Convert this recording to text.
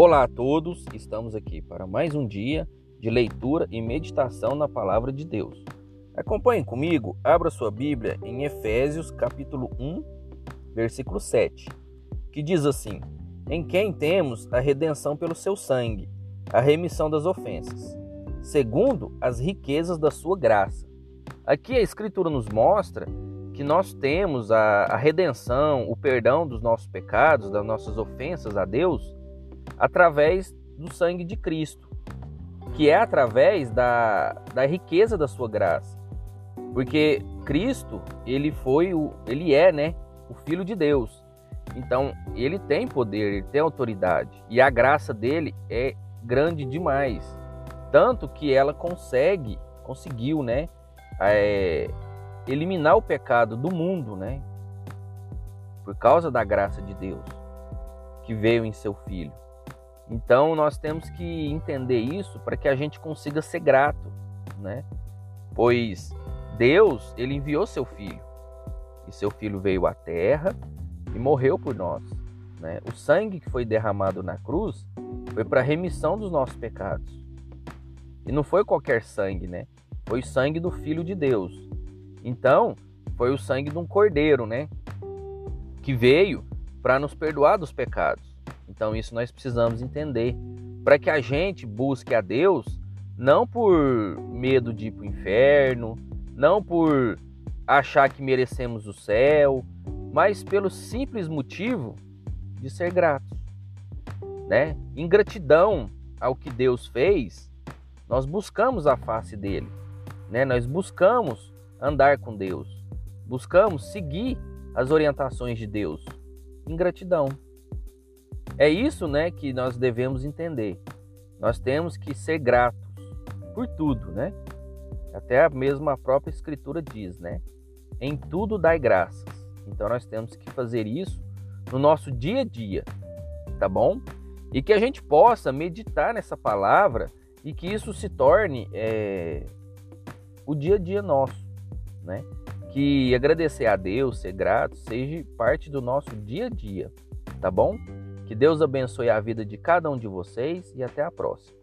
Olá a todos, estamos aqui para mais um dia de leitura e meditação na palavra de Deus. Acompanhe comigo, abra sua Bíblia em Efésios capítulo 1, versículo 7, que diz assim: Em quem temos a redenção pelo seu sangue, a remissão das ofensas, segundo as riquezas da sua graça. Aqui a Escritura nos mostra que nós temos a, a redenção, o perdão dos nossos pecados, das nossas ofensas a Deus, através do sangue de Cristo, que é através da, da riqueza da sua graça. Porque Cristo, ele foi o, ele é, né, o filho de Deus. Então, ele tem poder, ele tem autoridade, e a graça dele é grande demais, tanto que ela consegue, conseguiu, né, é, eliminar o pecado do mundo, né? Por causa da graça de Deus que veio em seu filho. Então nós temos que entender isso para que a gente consiga ser grato, né? Pois Deus, ele enviou seu filho. E seu filho veio à terra e morreu por nós, né? O sangue que foi derramado na cruz foi para remissão dos nossos pecados. E não foi qualquer sangue, né? Foi o sangue do filho de Deus, então, foi o sangue de um cordeiro, né? Que veio para nos perdoar dos pecados. Então, isso nós precisamos entender. Para que a gente busque a Deus não por medo de ir para o inferno, não por achar que merecemos o céu, mas pelo simples motivo de ser gratos. Né? Em gratidão ao que Deus fez, nós buscamos a face dele, né? Nós buscamos andar com Deus. Buscamos seguir as orientações de Deus em gratidão. É isso, né, que nós devemos entender. Nós temos que ser gratos por tudo, né? Até a mesma própria escritura diz, né? Em tudo dai graças. Então nós temos que fazer isso no nosso dia a dia, tá bom? E que a gente possa meditar nessa palavra e que isso se torne é, o dia a dia nosso né? Que agradecer a Deus, ser grato, seja parte do nosso dia a dia, tá bom? Que Deus abençoe a vida de cada um de vocês e até a próxima.